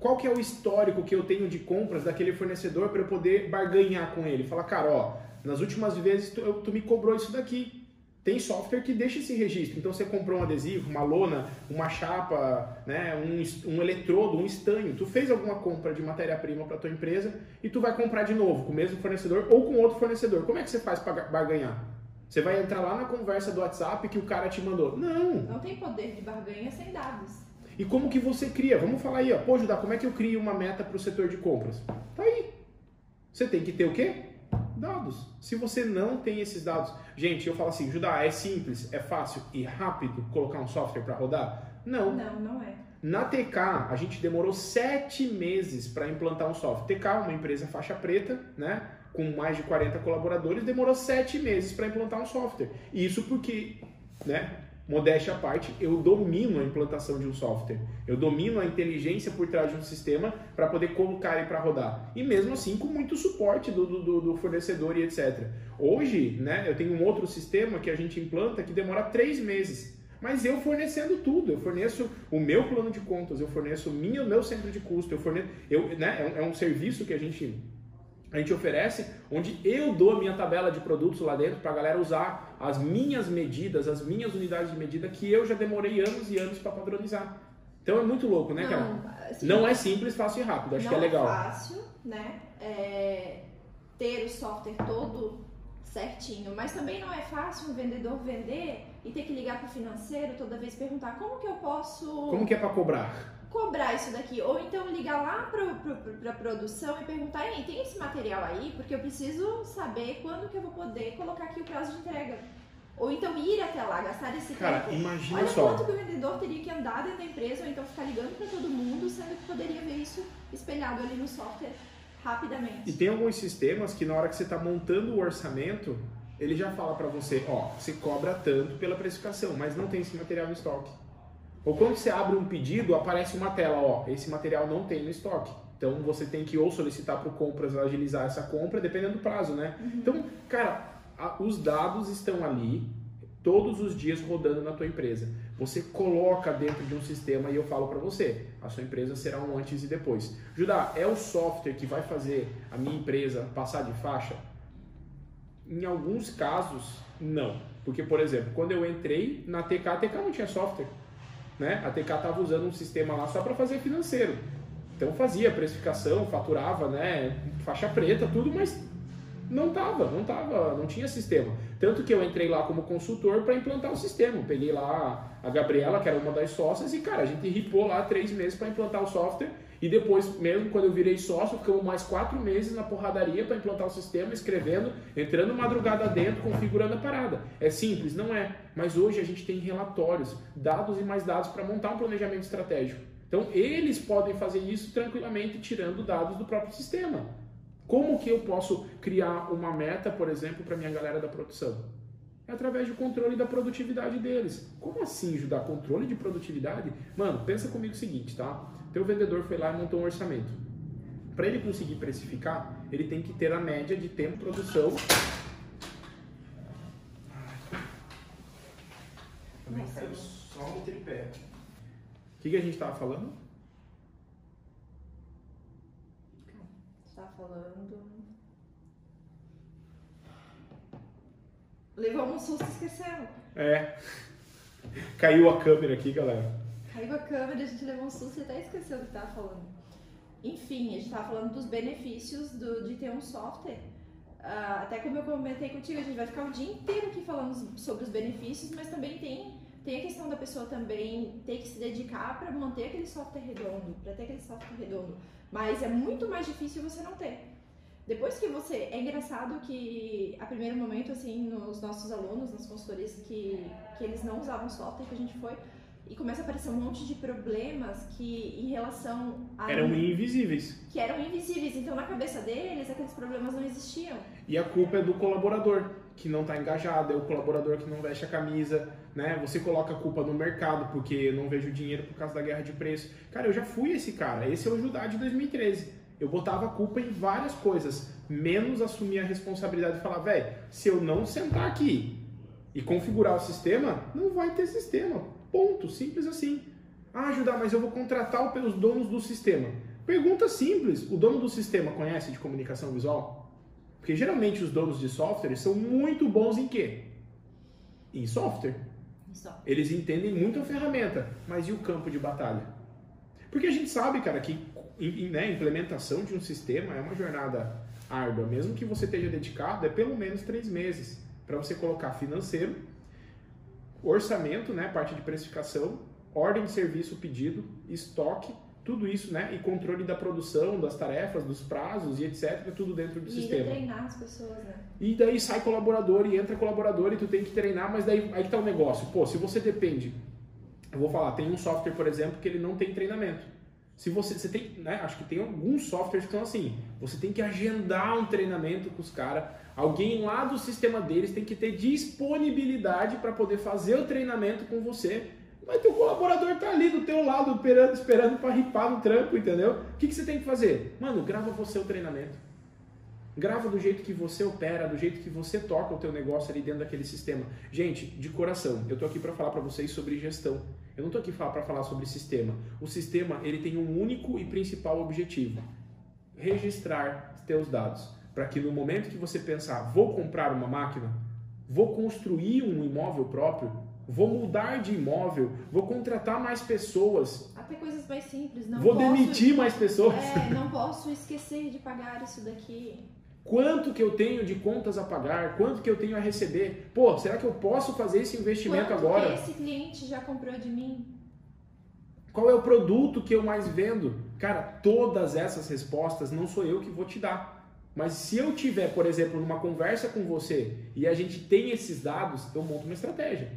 [SPEAKER 1] Qual que é o histórico que eu tenho de compras daquele fornecedor para eu poder barganhar com ele? Fala, cara, ó, nas últimas vezes tu, tu me cobrou isso daqui tem software que deixa esse registro. Então você comprou um adesivo, uma lona, uma chapa, né, um, um eletrodo, um estanho. Tu fez alguma compra de matéria-prima para tua empresa e tu vai comprar de novo com o mesmo fornecedor ou com outro fornecedor. Como é que você faz para barganhar? Você vai entrar lá na conversa do WhatsApp que o cara te mandou. Não.
[SPEAKER 2] Não tem poder de barganha sem dados.
[SPEAKER 1] E como que você cria? Vamos falar aí, ó. Pô, Judá, como é que eu crio uma meta para o setor de compras? Tá aí. Você tem que ter o quê? Dados. Se você não tem esses dados. Gente, eu falo assim, Judá, é simples, é fácil e rápido colocar um software para rodar? Não.
[SPEAKER 2] Não, não é.
[SPEAKER 1] Na TK, a gente demorou sete meses para implantar um software. TK, uma empresa faixa preta, né? Com mais de 40 colaboradores, demorou sete meses para implantar um software. Isso porque, né? Modéstia à parte, eu domino a implantação de um software. Eu domino a inteligência por trás de um sistema para poder colocar ele para rodar. E mesmo assim, com muito suporte do, do, do, fornecedor e etc. Hoje, né, eu tenho um outro sistema que a gente implanta que demora três meses. Mas eu fornecendo tudo, eu forneço o meu plano de contas, eu forneço o meu, centro de custo, eu forneço, eu, né, é é um serviço que a gente a gente oferece, onde eu dou a minha tabela de produtos lá dentro para a galera usar as minhas medidas, as minhas unidades de medida que eu já demorei anos e anos para padronizar. Então é muito louco, né, cara? Não, assim, não é simples, fácil e rápido. Acho que é legal.
[SPEAKER 2] Não é fácil, né? É, ter o software todo certinho, mas também não é fácil um vendedor vender e ter que ligar para o financeiro toda vez perguntar como que eu posso.
[SPEAKER 1] Como que é para cobrar?
[SPEAKER 2] Cobrar isso daqui. Ou então ligar lá para a produção e perguntar, Ei, tem esse material aí? Porque eu preciso saber quando que eu vou poder colocar aqui o prazo de entrega. Ou então ir até lá, gastar esse
[SPEAKER 1] Cara, tempo. imagina
[SPEAKER 2] Olha
[SPEAKER 1] só.
[SPEAKER 2] quanto que o vendedor teria que andar dentro da empresa, ou então ficar ligando para todo mundo, sendo que poderia ver isso espelhado ali no software rapidamente.
[SPEAKER 1] E tem alguns sistemas que na hora que você está montando o orçamento, ele já fala para você, ó, você cobra tanto pela precificação, mas não tem esse material no estoque. Ou quando você abre um pedido, aparece uma tela, ó, esse material não tem no estoque. Então você tem que ou solicitar para o compras agilizar essa compra, dependendo do prazo, né? Uhum. Então, cara, a, os dados estão ali todos os dias rodando na tua empresa. Você coloca dentro de um sistema e eu falo para você, a sua empresa será um antes e depois. Judá, é o software que vai fazer a minha empresa passar de faixa? Em alguns casos, não. Porque, por exemplo, quando eu entrei na TK, a TK não tinha software né? A TK estava usando um sistema lá só para fazer financeiro. Então fazia precificação, faturava, né? Faixa preta, tudo, mas não tava, não tava, não tinha sistema. Tanto que eu entrei lá como consultor para implantar o sistema. Peguei lá a Gabriela, que era uma das sócias, e cara, a gente ripou lá três meses para implantar o software e depois, mesmo quando eu virei sócio, ficamos mais quatro meses na porradaria para implantar o sistema, escrevendo, entrando madrugada dentro, configurando a parada. É simples? Não é. Mas hoje a gente tem relatórios, dados e mais dados para montar um planejamento estratégico. Então, eles podem fazer isso tranquilamente, tirando dados do próprio sistema. Como que eu posso criar uma meta, por exemplo, para minha galera da produção? É através do controle da produtividade deles. Como assim, ajudar controle de produtividade? Mano, pensa comigo o seguinte, tá? Teu vendedor foi lá e montou um orçamento. Para ele conseguir precificar, ele tem que ter a média de tempo de produção. Também caiu só um tripé. O que, que a gente estava falando?
[SPEAKER 2] Está falando. Levou um susto e esqueceu.
[SPEAKER 1] É. <laughs> Caiu a câmera aqui, galera.
[SPEAKER 2] Caiu a câmera, a gente levou um susto e até esqueceu do que estava falando. Enfim, a gente estava falando dos benefícios do, de ter um software. Uh, até como eu comentei contigo, a gente vai ficar o dia inteiro aqui falando sobre os benefícios, mas também tem, tem a questão da pessoa também ter que se dedicar para manter aquele software redondo, para ter aquele software redondo. Mas é muito mais difícil você não ter. Depois que você. É engraçado que, a primeiro momento, assim, nos nossos alunos, nas consultorias que, que eles não usavam software, que a gente foi, e começa a aparecer um monte de problemas que em relação a
[SPEAKER 1] eram invisíveis.
[SPEAKER 2] que eram invisíveis. Então na cabeça deles aqueles problemas não existiam.
[SPEAKER 1] E a culpa é do colaborador que não está engajado é o colaborador que não veste a camisa né? Você coloca a culpa no mercado porque não vejo dinheiro por causa da guerra de preço. Cara eu já fui esse cara. Esse é o Judá de 2013 eu botava a culpa em várias coisas menos assumir a responsabilidade de falar velho se eu não sentar aqui e configurar o sistema não vai ter sistema Ponto, simples assim. Ah, ajudar, mas eu vou contratar pelos donos do sistema. Pergunta simples: o dono do sistema conhece de comunicação visual? Porque geralmente os donos de software são muito bons em quê? Em software. Eles entendem muito a ferramenta, mas e o campo de batalha? Porque a gente sabe, cara, que né, implementação de um sistema é uma jornada árdua. Mesmo que você esteja dedicado, é pelo menos três meses para você colocar financeiro, orçamento, né, parte de precificação, ordem de serviço, pedido, estoque, tudo isso, né? E controle da produção, das tarefas, dos prazos e etc. Tudo dentro do
[SPEAKER 2] e
[SPEAKER 1] sistema.
[SPEAKER 2] treinar as pessoas, né?
[SPEAKER 1] E daí sai colaborador e entra colaborador e tu tem que treinar, mas daí aí que tá o negócio. Pô, se você depende, eu vou falar, tem um software, por exemplo, que ele não tem treinamento. Se você, você tem, né, acho que tem alguns softwares que são assim, você tem que agendar um treinamento com os caras, alguém lá do sistema deles tem que ter disponibilidade para poder fazer o treinamento com você mas teu colaborador tá ali do teu lado, esperando, esperando para ripar no trampo, entendeu? O que, que você tem que fazer? Mano, grava você o treinamento. Grava do jeito que você opera, do jeito que você toca o teu negócio ali dentro daquele sistema. Gente, de coração, eu tô aqui para falar para vocês sobre gestão. Eu não tô aqui para falar sobre sistema. O sistema, ele tem um único e principal objetivo: registrar teus dados, para que no momento que você pensar, vou comprar uma máquina, vou construir um imóvel próprio, vou mudar de imóvel, vou contratar mais pessoas.
[SPEAKER 2] Até coisas mais simples. Não
[SPEAKER 1] vou
[SPEAKER 2] posso,
[SPEAKER 1] demitir mais pessoas.
[SPEAKER 2] É, não posso esquecer de pagar isso daqui.
[SPEAKER 1] Quanto que eu tenho de contas a pagar? Quanto que eu tenho a receber? Pô, será que eu posso fazer esse investimento
[SPEAKER 2] Quanto
[SPEAKER 1] agora?
[SPEAKER 2] Que esse cliente já comprou de mim?
[SPEAKER 1] Qual é o produto que eu mais vendo? Cara, todas essas respostas não sou eu que vou te dar. Mas se eu tiver, por exemplo, numa conversa com você e a gente tem esses dados, eu monto uma estratégia.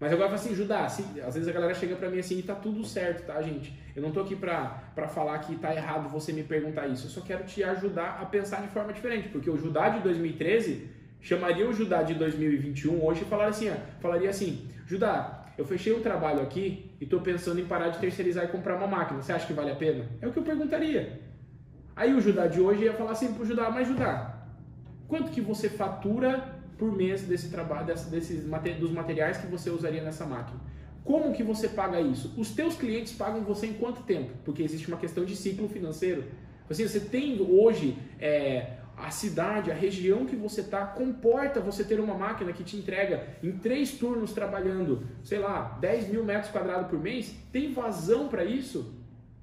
[SPEAKER 1] Mas agora falo assim, Judá, assim, às vezes a galera chega pra mim assim e tá tudo certo, tá, gente? Eu não tô aqui pra, pra falar que tá errado você me perguntar isso. Eu só quero te ajudar a pensar de forma diferente. Porque o Judá de 2013 chamaria o Judá de 2021 hoje e falaria assim, ó, falaria assim, Judá, eu fechei um trabalho aqui e tô pensando em parar de terceirizar e comprar uma máquina. Você acha que vale a pena? É o que eu perguntaria. Aí o Judá de hoje ia falar assim pro Judá, mas Judá, quanto que você fatura por mês desse trabalho, desses dos materiais que você usaria nessa máquina. Como que você paga isso? Os teus clientes pagam você em quanto tempo? Porque existe uma questão de ciclo financeiro. Assim, você tem hoje é, a cidade, a região que você está, comporta você ter uma máquina que te entrega em três turnos trabalhando, sei lá, 10 mil metros quadrados por mês? Tem vazão para isso?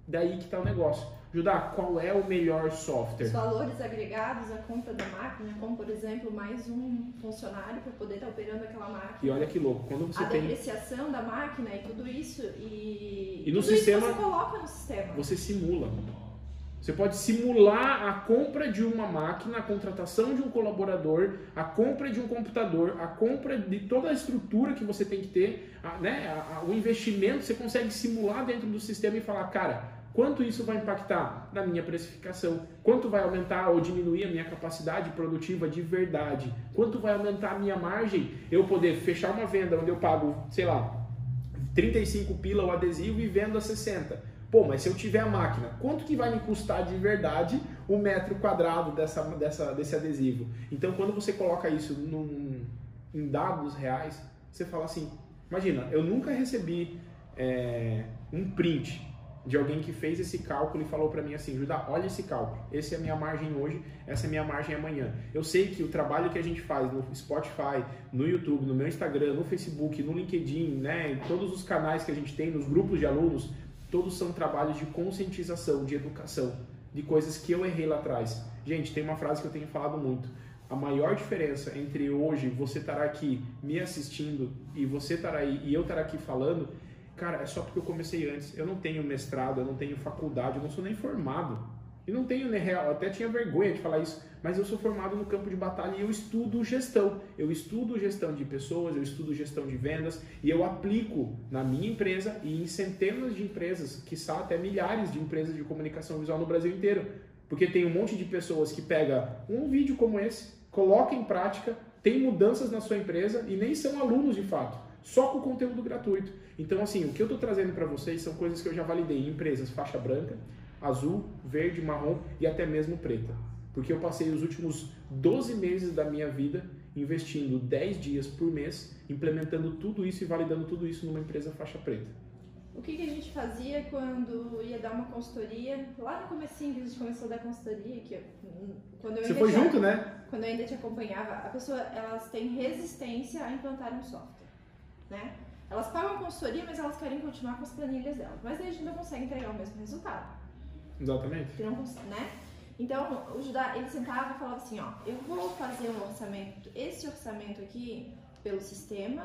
[SPEAKER 1] Daí que está o negócio. Judá, qual é o melhor software?
[SPEAKER 2] Os valores agregados à compra da máquina, como por exemplo, mais um funcionário para poder estar tá operando aquela máquina.
[SPEAKER 1] E olha que louco, quando você
[SPEAKER 2] a
[SPEAKER 1] tem.
[SPEAKER 2] A depreciação da máquina e tudo isso. E,
[SPEAKER 1] e no
[SPEAKER 2] tudo
[SPEAKER 1] sistema.
[SPEAKER 2] você coloca no sistema.
[SPEAKER 1] Você simula. Você pode simular a compra de uma máquina, a contratação de um colaborador, a compra de um computador, a compra de toda a estrutura que você tem que ter, a, né, a, a, o investimento, você consegue simular dentro do sistema e falar, cara, Quanto isso vai impactar na minha precificação? Quanto vai aumentar ou diminuir a minha capacidade produtiva de verdade? Quanto vai aumentar a minha margem? Eu poder fechar uma venda onde eu pago, sei lá, 35 pila o adesivo e vendo a 60. Pô, mas se eu tiver a máquina, quanto que vai me custar de verdade o metro quadrado dessa, dessa, desse adesivo? Então, quando você coloca isso num, em dados reais, você fala assim: imagina, eu nunca recebi é, um print de alguém que fez esse cálculo e falou para mim assim, Judá, olha esse cálculo, essa é a minha margem hoje, essa é a minha margem amanhã. Eu sei que o trabalho que a gente faz no Spotify, no YouTube, no meu Instagram, no Facebook, no LinkedIn, né, em todos os canais que a gente tem, nos grupos de alunos, todos são trabalhos de conscientização, de educação, de coisas que eu errei lá atrás. Gente, tem uma frase que eu tenho falado muito. A maior diferença entre hoje você estar aqui me assistindo e você estar aí e eu estar aqui falando Cara, é só porque eu comecei antes. Eu não tenho mestrado, eu não tenho faculdade, eu não sou nem formado. E não tenho, nem real, até tinha vergonha de falar isso, mas eu sou formado no campo de batalha e eu estudo gestão. Eu estudo gestão de pessoas, eu estudo gestão de vendas e eu aplico na minha empresa e em centenas de empresas, que são até milhares de empresas de comunicação visual no Brasil inteiro. Porque tem um monte de pessoas que pega um vídeo como esse, coloca em prática, tem mudanças na sua empresa e nem são alunos de fato, só com conteúdo gratuito. Então, assim, o que eu estou trazendo para vocês são coisas que eu já validei em empresas faixa branca, azul, verde, marrom e até mesmo preta. Porque eu passei os últimos 12 meses da minha vida investindo 10 dias por mês, implementando tudo isso e validando tudo isso numa empresa faixa preta.
[SPEAKER 2] O que, que, a gente fazia quando ia dar uma consultoria? Lá no comecinho que a gente começou a dar consultoria, que eu, quando eu
[SPEAKER 1] Você foi junto, né?
[SPEAKER 2] Quando eu ainda te acompanhava, a pessoa, elas têm resistência a implantar um software, né? Elas pagam a consultoria, mas elas querem continuar com as planilhas delas. Mas aí a gente não consegue entregar o mesmo resultado.
[SPEAKER 1] Exatamente.
[SPEAKER 2] Não, né? Então, o Judá, ele sentava e falava assim, ó, eu vou fazer um orçamento, esse orçamento aqui, pelo sistema,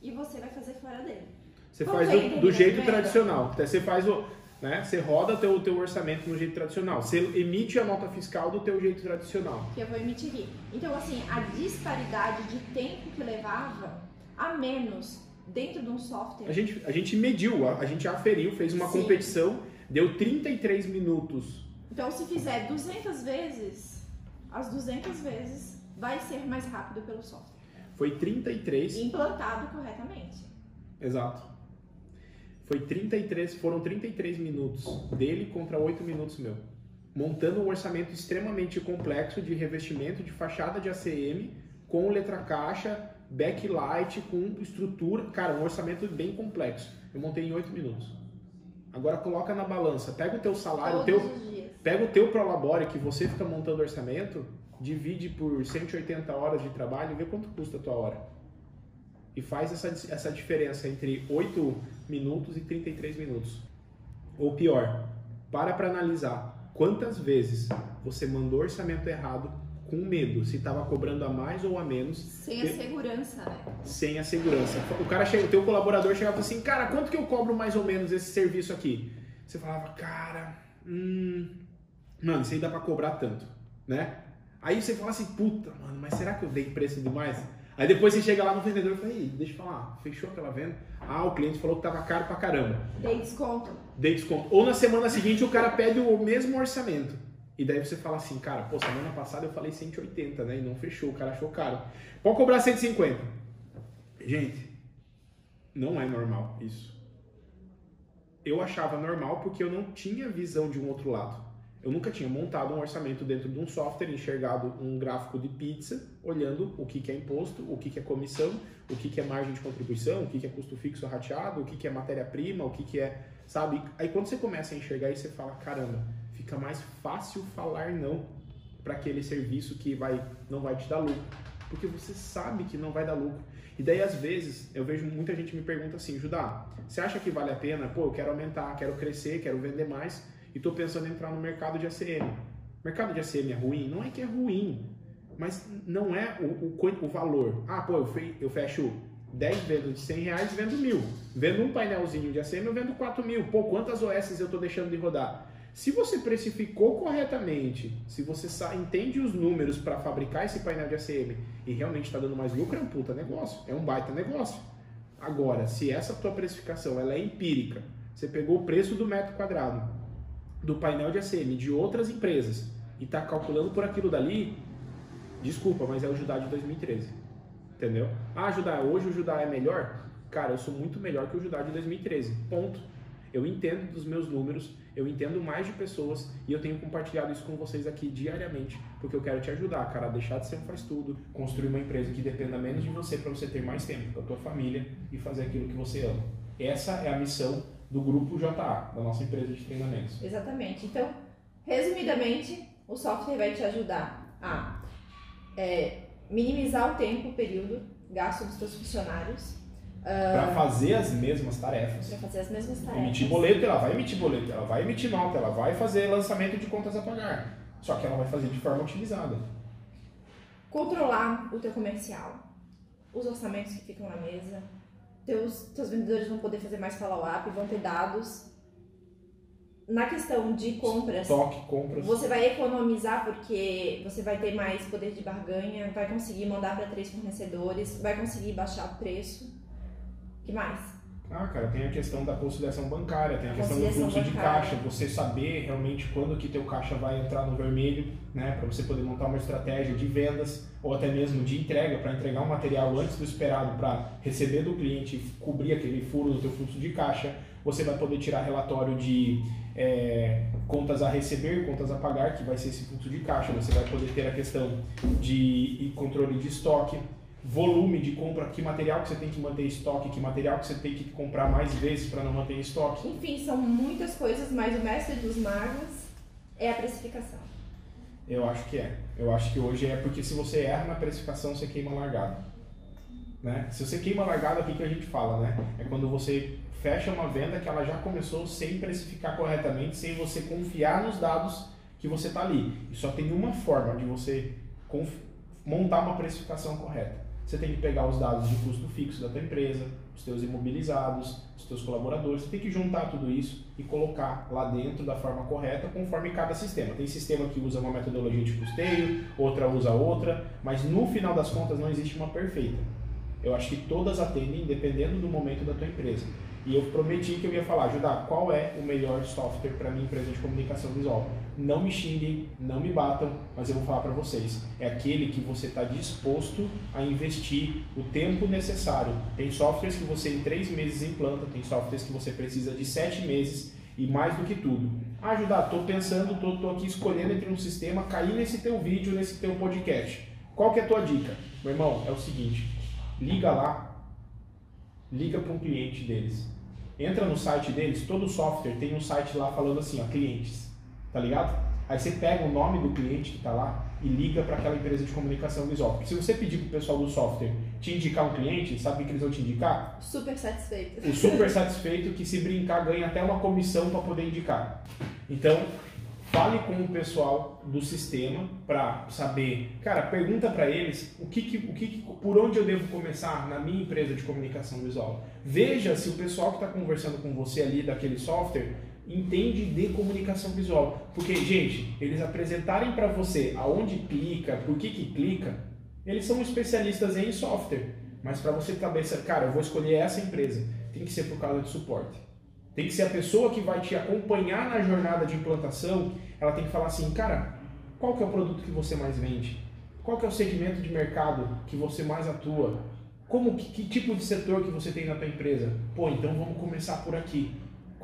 [SPEAKER 2] e você vai fazer fora dele.
[SPEAKER 1] Você
[SPEAKER 2] Como
[SPEAKER 1] faz
[SPEAKER 2] vem
[SPEAKER 1] do, do jeito
[SPEAKER 2] venda?
[SPEAKER 1] tradicional. Então, Você faz o. Né? Você roda o teu, teu orçamento no jeito tradicional. Você emite a nota fiscal do teu jeito tradicional.
[SPEAKER 2] que eu vou emitir aqui. Então, assim, a disparidade de tempo que levava a menos dentro de um software.
[SPEAKER 1] A gente, a gente mediu, a, a gente aferiu, fez uma
[SPEAKER 2] Sim.
[SPEAKER 1] competição, deu 33 minutos.
[SPEAKER 2] Então, se fizer 200 vezes, as 200 vezes vai ser mais rápido pelo software.
[SPEAKER 1] Foi 33.
[SPEAKER 2] Implantado corretamente.
[SPEAKER 1] Exato. Foi 33, foram 33 minutos dele contra 8 minutos meu. Montando um orçamento extremamente complexo de revestimento de fachada de ACM com letra caixa, backlight, com estrutura. Cara, um orçamento bem complexo. Eu montei em 8 minutos. Agora coloca na balança, pega o teu salário,
[SPEAKER 2] Todos
[SPEAKER 1] teu. Pega o teu Prolabore que você fica montando orçamento, divide por 180 horas de trabalho e vê quanto custa a tua hora. E faz essa, essa diferença entre 8 minutos e 33 minutos. Ou pior, para para analisar quantas vezes você mandou orçamento errado com medo, se estava cobrando a mais ou a menos,
[SPEAKER 2] Sem a segurança, né?
[SPEAKER 1] sem a segurança. O cara chega, o teu colaborador chegava e assim, cara, quanto que eu cobro mais ou menos esse serviço aqui? Você falava, cara, hum, mano, isso aí dá pra cobrar tanto, né? Aí você fala assim, puta, mano, mas será que eu dei preço demais? Aí depois você chega lá no vendedor e fala, ei, deixa eu falar, fechou aquela venda? Ah, o cliente falou que tava caro pra caramba.
[SPEAKER 2] Dei desconto.
[SPEAKER 1] Dei desconto. Ou na semana seguinte o cara pede o mesmo orçamento. E daí você fala assim, cara, pô, semana passada eu falei 180, né? E não fechou, o cara achou caro. Pode cobrar 150. Gente, não é normal isso. Eu achava normal porque eu não tinha visão de um outro lado. Eu nunca tinha montado um orçamento dentro de um software, enxergado um gráfico de pizza, olhando o que, que é imposto, o que, que é comissão, o que, que é margem de contribuição, o que, que é custo fixo rateado, o que, que é matéria-prima, o que, que é. Sabe? Aí quando você começa a enxergar isso, você fala: caramba, fica mais fácil falar não para aquele serviço que vai, não vai te dar lucro. Porque você sabe que não vai dar lucro. E daí, às vezes, eu vejo muita gente me pergunta assim: Judá, você acha que vale a pena? Pô, eu quero aumentar, quero crescer, quero vender mais e estou pensando em entrar no mercado de ACM. Mercado de ACM é ruim? Não é que é ruim, mas não é o, o, o valor. Ah, pô, eu, fe, eu fecho 10 vendas de 100 reais vendo mil. Vendo um painelzinho de ACM, eu vendo 4 mil. Pô, quantas OS eu estou deixando de rodar? Se você precificou corretamente, se você entende os números para fabricar esse painel de ACM e realmente está dando mais lucro, é um puta negócio, é um baita negócio. Agora, se essa tua precificação ela é empírica, você pegou o preço do metro quadrado do painel de ACM de outras empresas e está calculando por aquilo dali, desculpa, mas é o Judá de 2013. Entendeu? Ah, Judá, hoje o Judá é melhor? Cara, eu sou muito melhor que o Judá de 2013. Ponto. Eu entendo dos meus números, eu entendo mais de pessoas e eu tenho compartilhado isso com vocês aqui diariamente, porque eu quero te ajudar, cara, a deixar de ser um faz tudo, construir uma empresa que dependa menos de você para você ter mais tempo com a tua família e fazer aquilo que você ama. Essa é a missão do grupo JA, da nossa empresa de treinamentos.
[SPEAKER 2] Exatamente. Então, resumidamente, o software vai te ajudar a é, minimizar o tempo, o período gasto dos seus funcionários.
[SPEAKER 1] Para fazer as mesmas tarefas.
[SPEAKER 2] Para fazer as mesmas tarefas.
[SPEAKER 1] Emitir boleto, ela vai emitir boleto, ela vai emitir nota, ela vai fazer lançamento de contas a pagar. Só que ela vai fazer de forma otimizada.
[SPEAKER 2] Controlar o teu comercial, os orçamentos que ficam na mesa, teus, teus vendedores vão poder fazer mais follow-up, vão ter dados. Na questão de compras,
[SPEAKER 1] Toque, compras.
[SPEAKER 2] você vai economizar porque você vai ter mais poder de barganha, vai conseguir mandar para três fornecedores, vai conseguir baixar o preço. Que mais?
[SPEAKER 1] Ah, cara, tem a questão da conciliação bancária, tem a,
[SPEAKER 2] A
[SPEAKER 1] questão do fluxo de caixa, você saber realmente quando que teu caixa vai entrar no vermelho, né, para você poder montar uma estratégia de vendas ou até mesmo de entrega, para entregar um material antes do esperado para receber do cliente e cobrir aquele furo do teu fluxo de caixa. Você vai poder tirar relatório de é, contas a receber, contas a pagar, que vai ser esse fluxo de caixa. Você vai poder ter a questão de controle de estoque, volume de compra, que material que você tem que manter em estoque, que material que você tem que comprar mais vezes para não manter em estoque.
[SPEAKER 2] Enfim, são muitas coisas, mas o mestre dos magos é a precificação.
[SPEAKER 1] Eu acho que é. Eu acho que hoje é porque se você erra na precificação, você queima a largada. Né? Se você queima a largada, o que, que a gente fala? Né? É quando você fecha uma venda que ela já começou sem precificar corretamente, sem você confiar nos dados que você está ali. E só tem uma forma de você montar uma precificação correta. Você tem que pegar os dados de custo fixo da tua empresa, os teus imobilizados, os teus colaboradores, você tem que juntar tudo isso e colocar lá dentro da forma correta, conforme cada sistema. Tem sistema que usa uma metodologia de custeio, outra usa outra, mas no final das contas não existe uma perfeita. Eu acho que todas atendem dependendo do momento da tua empresa. E eu prometi que eu ia falar, ajudar qual é o melhor software para minha empresa de comunicação visual. Não me xinguem, não me batam, mas eu vou falar para vocês. É aquele que você está disposto a investir o tempo necessário. Tem softwares que você em três meses implanta, tem softwares que você precisa de sete meses e mais do que tudo. Ajudar, estou pensando, estou aqui escolhendo entre um sistema, cair nesse teu vídeo, nesse teu podcast. Qual que é a tua dica? Meu irmão, é o seguinte, liga lá, liga para um cliente deles entra no site deles, todo software tem um site lá falando assim, ó, clientes, tá ligado? Aí você pega o nome do cliente que está lá e liga para aquela empresa de comunicação visual. Porque se você pedir para o pessoal do software te indicar um cliente, sabe o que eles vão te indicar?
[SPEAKER 2] Super satisfeito.
[SPEAKER 1] O super satisfeito que se brincar ganha até uma comissão para poder indicar. Então, fale com o pessoal do sistema para saber, cara, pergunta para eles o que, que, o que, por onde eu devo começar na minha empresa de comunicação visual. Veja se o pessoal que está conversando com você ali daquele software entende de comunicação visual, porque gente, eles apresentarem para você aonde clica, por que que clica, eles são especialistas em software, mas para você cabeça, cara, eu vou escolher essa empresa, tem que ser por causa de suporte. Tem que ser a pessoa que vai te acompanhar na jornada de implantação. Ela tem que falar assim, cara, qual que é o produto que você mais vende? Qual que é o segmento de mercado que você mais atua? Como que, que tipo de setor que você tem na tua empresa? Pô, então vamos começar por aqui.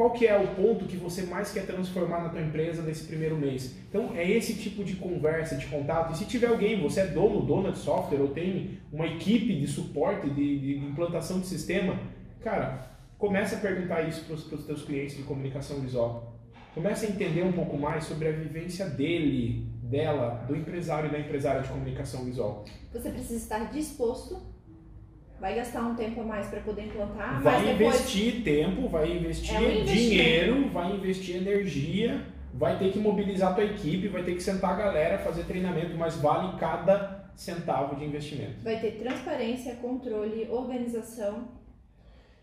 [SPEAKER 1] Qual que é o ponto que você mais quer transformar na tua empresa nesse primeiro mês? Então é esse tipo de conversa, de contato. E se tiver alguém, você é dono, dona de software ou tem uma equipe de suporte, de, de implantação de sistema, cara, Comece a perguntar isso para os teus clientes de comunicação visual. Comece a entender um pouco mais sobre a vivência dele, dela, do empresário e da empresária de comunicação visual.
[SPEAKER 2] Você precisa estar disposto, vai gastar um tempo a mais para poder implantar,
[SPEAKER 1] vai depois... investir tempo, vai investir é um dinheiro, vai investir energia, vai ter que mobilizar a tua equipe, vai ter que sentar a galera, fazer treinamento, mas vale cada centavo de investimento.
[SPEAKER 2] Vai ter transparência, controle, organização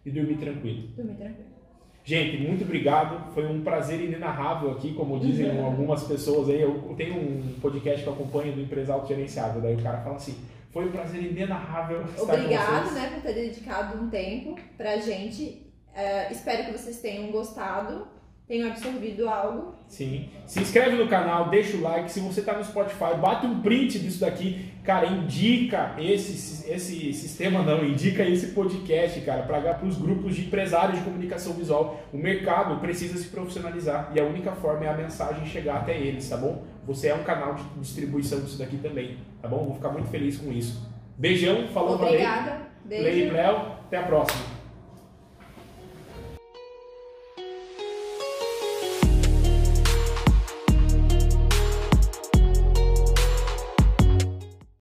[SPEAKER 1] e dormir tranquilo.
[SPEAKER 2] Dormir tranquilo.
[SPEAKER 1] Gente, muito obrigado. Foi um prazer inenarrável aqui, como dizem <laughs> algumas pessoas aí. Eu tenho um podcast que eu acompanho do empresário gerenciável. Daí o cara fala assim: foi um prazer inenarrável
[SPEAKER 2] estar Obrigado, né, por ter dedicado um tempo pra gente. Uh, espero que vocês tenham gostado tenho absorvido algo.
[SPEAKER 1] Sim. Se inscreve no canal, deixa o like. Se você está no Spotify, bate um print disso daqui. Cara, indica esse, esse sistema, não, indica esse podcast, cara, para os grupos de empresários de comunicação visual. O mercado precisa se profissionalizar e a única forma é a mensagem chegar até eles, tá bom? Você é um canal de distribuição disso daqui também, tá bom? Vou ficar muito feliz com isso. Beijão, falou,
[SPEAKER 2] Obrigada.
[SPEAKER 1] valeu. Beijo. Lei Léo, até a próxima.